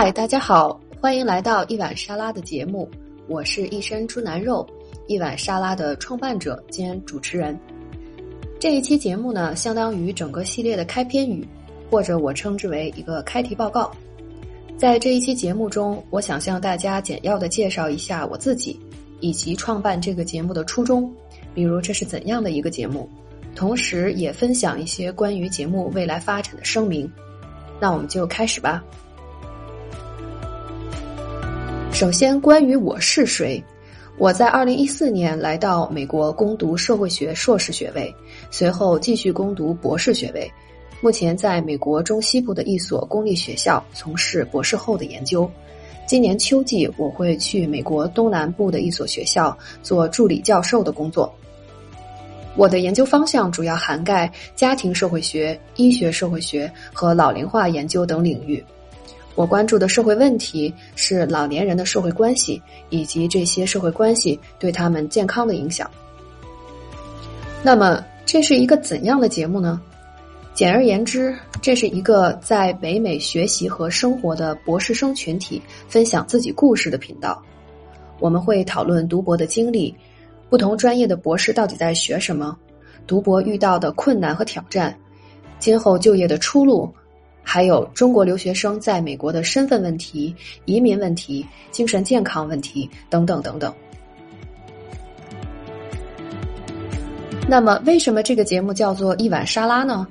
嗨，大家好，欢迎来到一碗沙拉的节目，我是一身猪腩肉，一碗沙拉的创办者兼主持人。这一期节目呢，相当于整个系列的开篇语，或者我称之为一个开题报告。在这一期节目中，我想向大家简要的介绍一下我自己，以及创办这个节目的初衷，比如这是怎样的一个节目，同时也分享一些关于节目未来发展的声明。那我们就开始吧。首先，关于我是谁，我在二零一四年来到美国攻读社会学硕士学位，随后继续攻读博士学位，目前在美国中西部的一所公立学校从事博士后的研究。今年秋季我会去美国东南部的一所学校做助理教授的工作。我的研究方向主要涵盖家庭社会学、医学社会学和老龄化研究等领域。我关注的社会问题是老年人的社会关系，以及这些社会关系对他们健康的影响。那么，这是一个怎样的节目呢？简而言之，这是一个在北美学习和生活的博士生群体分享自己故事的频道。我们会讨论读博的经历，不同专业的博士到底在学什么，读博遇到的困难和挑战，今后就业的出路。还有中国留学生在美国的身份问题、移民问题、精神健康问题等等等等。那么，为什么这个节目叫做一碗沙拉呢？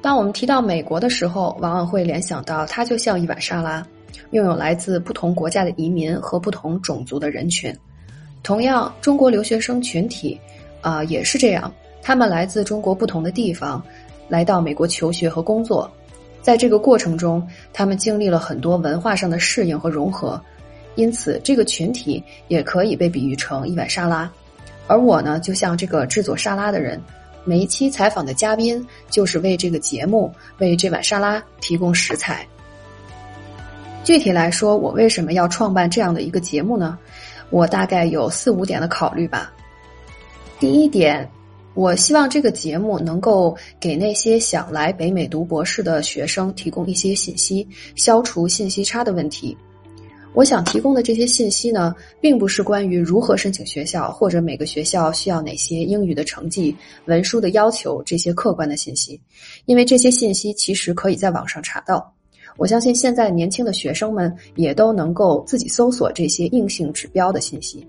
当我们提到美国的时候，往往会联想到它就像一碗沙拉，拥有来自不同国家的移民和不同种族的人群。同样，中国留学生群体啊也是这样，他们来自中国不同的地方，来到美国求学和工作。在这个过程中，他们经历了很多文化上的适应和融合，因此这个群体也可以被比喻成一碗沙拉。而我呢，就像这个制作沙拉的人，每一期采访的嘉宾就是为这个节目、为这碗沙拉提供食材。具体来说，我为什么要创办这样的一个节目呢？我大概有四五点的考虑吧。第一点。我希望这个节目能够给那些想来北美读博士的学生提供一些信息，消除信息差的问题。我想提供的这些信息呢，并不是关于如何申请学校或者每个学校需要哪些英语的成绩、文书的要求这些客观的信息，因为这些信息其实可以在网上查到。我相信现在年轻的学生们也都能够自己搜索这些硬性指标的信息。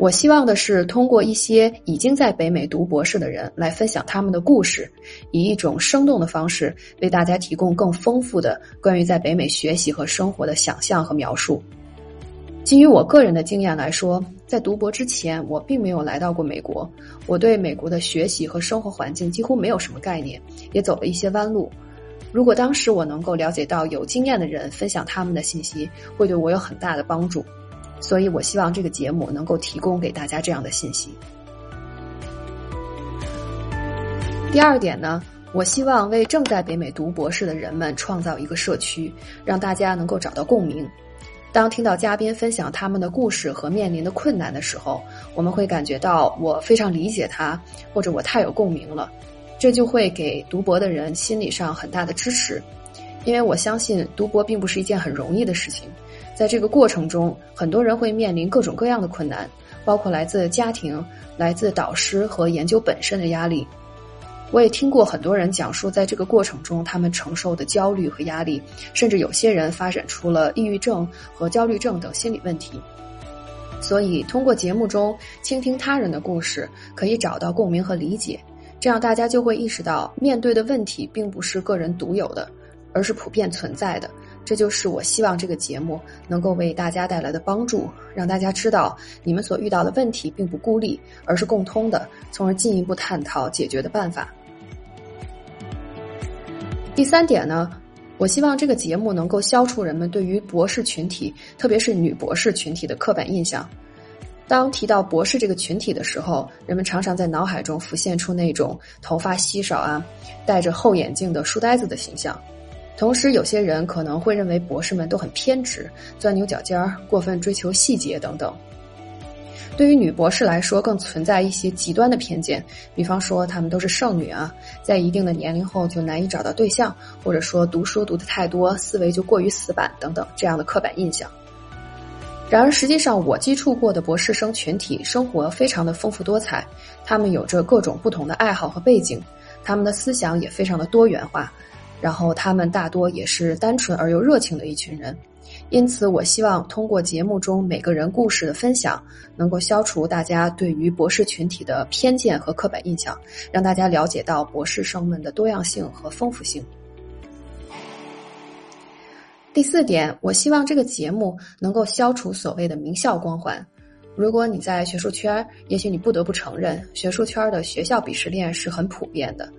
我希望的是通过一些已经在北美读博士的人来分享他们的故事，以一种生动的方式为大家提供更丰富的关于在北美学习和生活的想象和描述。基于我个人的经验来说，在读博之前，我并没有来到过美国，我对美国的学习和生活环境几乎没有什么概念，也走了一些弯路。如果当时我能够了解到有经验的人分享他们的信息，会对我有很大的帮助。所以，我希望这个节目能够提供给大家这样的信息。第二点呢，我希望为正在北美读博士的人们创造一个社区，让大家能够找到共鸣。当听到嘉宾分享他们的故事和面临的困难的时候，我们会感觉到我非常理解他，或者我太有共鸣了，这就会给读博的人心理上很大的支持。因为我相信读博并不是一件很容易的事情。在这个过程中，很多人会面临各种各样的困难，包括来自家庭、来自导师和研究本身的压力。我也听过很多人讲述，在这个过程中他们承受的焦虑和压力，甚至有些人发展出了抑郁症和焦虑症等心理问题。所以，通过节目中倾听他人的故事，可以找到共鸣和理解，这样大家就会意识到，面对的问题并不是个人独有的，而是普遍存在的。这就是我希望这个节目能够为大家带来的帮助，让大家知道你们所遇到的问题并不孤立，而是共通的，从而进一步探讨解决的办法。第三点呢，我希望这个节目能够消除人们对于博士群体，特别是女博士群体的刻板印象。当提到博士这个群体的时候，人们常常在脑海中浮现出那种头发稀少啊、戴着厚眼镜的书呆子的形象。同时，有些人可能会认为博士们都很偏执、钻牛角尖儿、过分追求细节等等。对于女博士来说，更存在一些极端的偏见，比方说她们都是剩女啊，在一定的年龄后就难以找到对象，或者说读书读的太多，思维就过于死板等等这样的刻板印象。然而，实际上我接触过的博士生群体生活非常的丰富多彩，他们有着各种不同的爱好和背景，他们的思想也非常的多元化，然后他们大多也是单纯而又热情的一群人。因此，我希望通过节目中每个人故事的分享，能够消除大家对于博士群体的偏见和刻板印象，让大家了解到博士生们的多样性和丰富性。第四点，我希望这个节目能够消除所谓的名校光环。如果你在学术圈，也许你不得不承认，学术圈的学校鄙视链是很普遍的。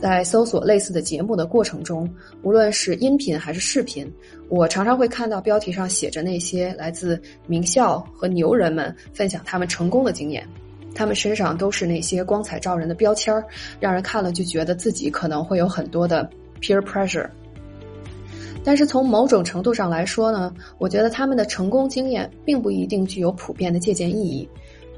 在搜索类似的节目的过程中，无论是音频还是视频，我常常会看到标题上写着那些来自名校和牛人们分享他们成功的经验，他们身上都是那些光彩照人的标签儿，让人看了就觉得自己可能会有很多的 peer pressure。但是从某种程度上来说呢，我觉得他们的成功经验并不一定具有普遍的借鉴意义。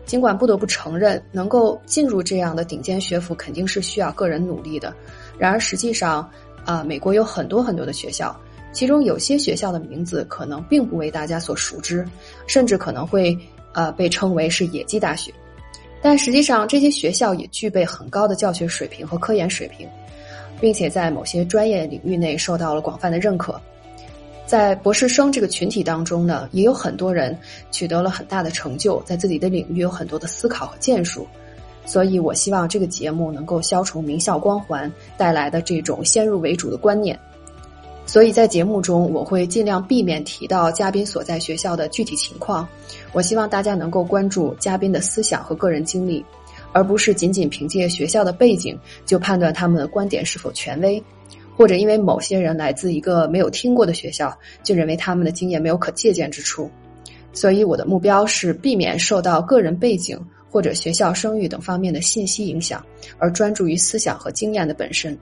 尽管不得不承认，能够进入这样的顶尖学府肯定是需要个人努力的。然而，实际上，啊，美国有很多很多的学校，其中有些学校的名字可能并不为大家所熟知，甚至可能会呃被称为是野鸡大学。但实际上，这些学校也具备很高的教学水平和科研水平，并且在某些专业领域内受到了广泛的认可。在博士生这个群体当中呢，也有很多人取得了很大的成就，在自己的领域有很多的思考和建树，所以我希望这个节目能够消除名校光环带来的这种先入为主的观念。所以在节目中，我会尽量避免提到嘉宾所在学校的具体情况。我希望大家能够关注嘉宾的思想和个人经历，而不是仅仅凭借学校的背景就判断他们的观点是否权威。或者因为某些人来自一个没有听过的学校，就认为他们的经验没有可借鉴之处，所以我的目标是避免受到个人背景或者学校声誉等方面的信息影响，而专注于思想和经验的本身。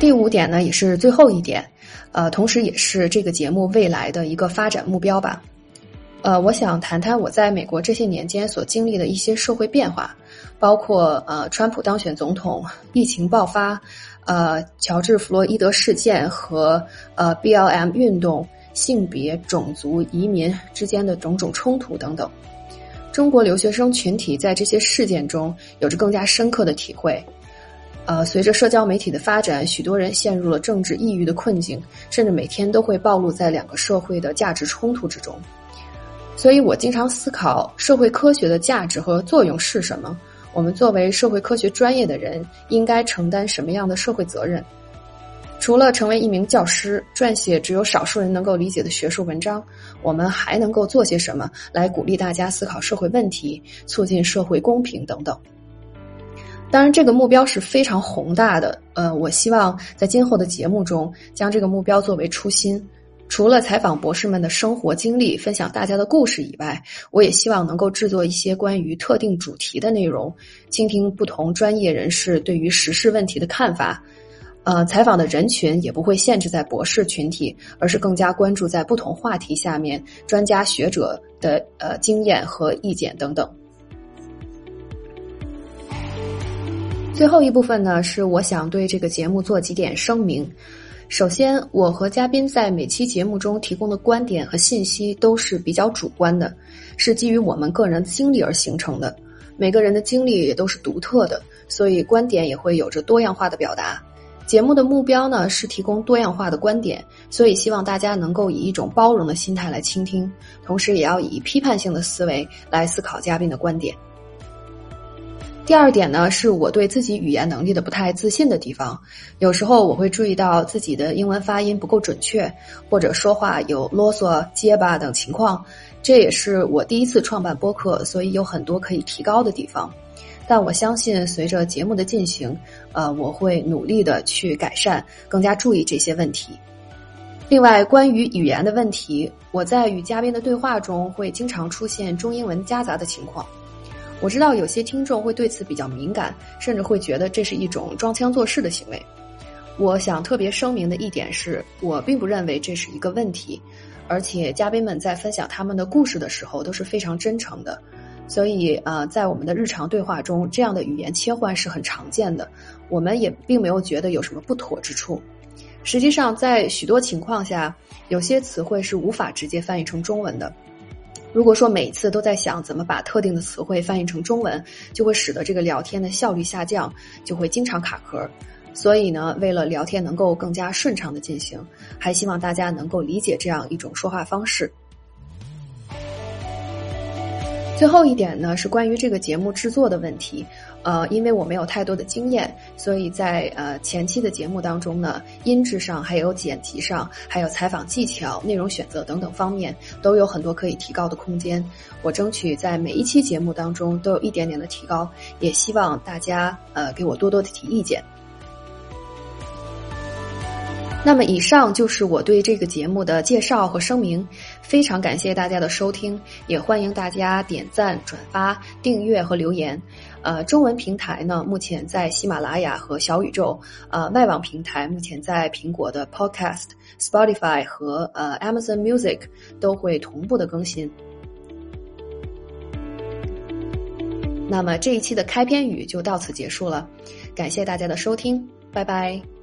第五点呢，也是最后一点，呃，同时也是这个节目未来的一个发展目标吧。呃，我想谈谈我在美国这些年间所经历的一些社会变化，包括呃，川普当选总统、疫情爆发、呃，乔治·弗洛伊德事件和呃，BLM 运动、性别、种族、移民之间的种种冲突等等。中国留学生群体在这些事件中有着更加深刻的体会。呃，随着社交媒体的发展，许多人陷入了政治抑郁的困境，甚至每天都会暴露在两个社会的价值冲突之中。所以我经常思考社会科学的价值和作用是什么？我们作为社会科学专业的人，应该承担什么样的社会责任？除了成为一名教师，撰写只有少数人能够理解的学术文章，我们还能够做些什么来鼓励大家思考社会问题，促进社会公平等等？当然，这个目标是非常宏大的。呃，我希望在今后的节目中，将这个目标作为初心。除了采访博士们的生活经历、分享大家的故事以外，我也希望能够制作一些关于特定主题的内容，倾听不同专业人士对于时事问题的看法。呃，采访的人群也不会限制在博士群体，而是更加关注在不同话题下面专家学者的呃经验和意见等等。最后一部分呢，是我想对这个节目做几点声明。首先，我和嘉宾在每期节目中提供的观点和信息都是比较主观的，是基于我们个人经历而形成的。每个人的经历也都是独特的，所以观点也会有着多样化的表达。节目的目标呢是提供多样化的观点，所以希望大家能够以一种包容的心态来倾听，同时也要以批判性的思维来思考嘉宾的观点。第二点呢，是我对自己语言能力的不太自信的地方。有时候我会注意到自己的英文发音不够准确，或者说话有啰嗦、结巴等情况。这也是我第一次创办播客，所以有很多可以提高的地方。但我相信，随着节目的进行，呃，我会努力的去改善，更加注意这些问题。另外，关于语言的问题，我在与嘉宾的对话中会经常出现中英文夹杂的情况。我知道有些听众会对此比较敏感，甚至会觉得这是一种装腔作势的行为。我想特别声明的一点是，我并不认为这是一个问题。而且嘉宾们在分享他们的故事的时候都是非常真诚的。所以，呃，在我们的日常对话中，这样的语言切换是很常见的。我们也并没有觉得有什么不妥之处。实际上，在许多情况下，有些词汇是无法直接翻译成中文的。如果说每次都在想怎么把特定的词汇翻译成中文，就会使得这个聊天的效率下降，就会经常卡壳。所以呢，为了聊天能够更加顺畅的进行，还希望大家能够理解这样一种说话方式。最后一点呢，是关于这个节目制作的问题。呃，因为我没有太多的经验，所以在呃前期的节目当中呢，音质上、还有剪辑上、还有采访技巧、内容选择等等方面，都有很多可以提高的空间。我争取在每一期节目当中都有一点点的提高，也希望大家呃给我多多的提意见。那么，以上就是我对这个节目的介绍和声明。非常感谢大家的收听，也欢迎大家点赞、转发、订阅和留言。呃，中文平台呢，目前在喜马拉雅和小宇宙；呃，外网平台目前在苹果的 Podcast、Spotify 和呃 Amazon Music 都会同步的更新。那么这一期的开篇语就到此结束了，感谢大家的收听，拜拜。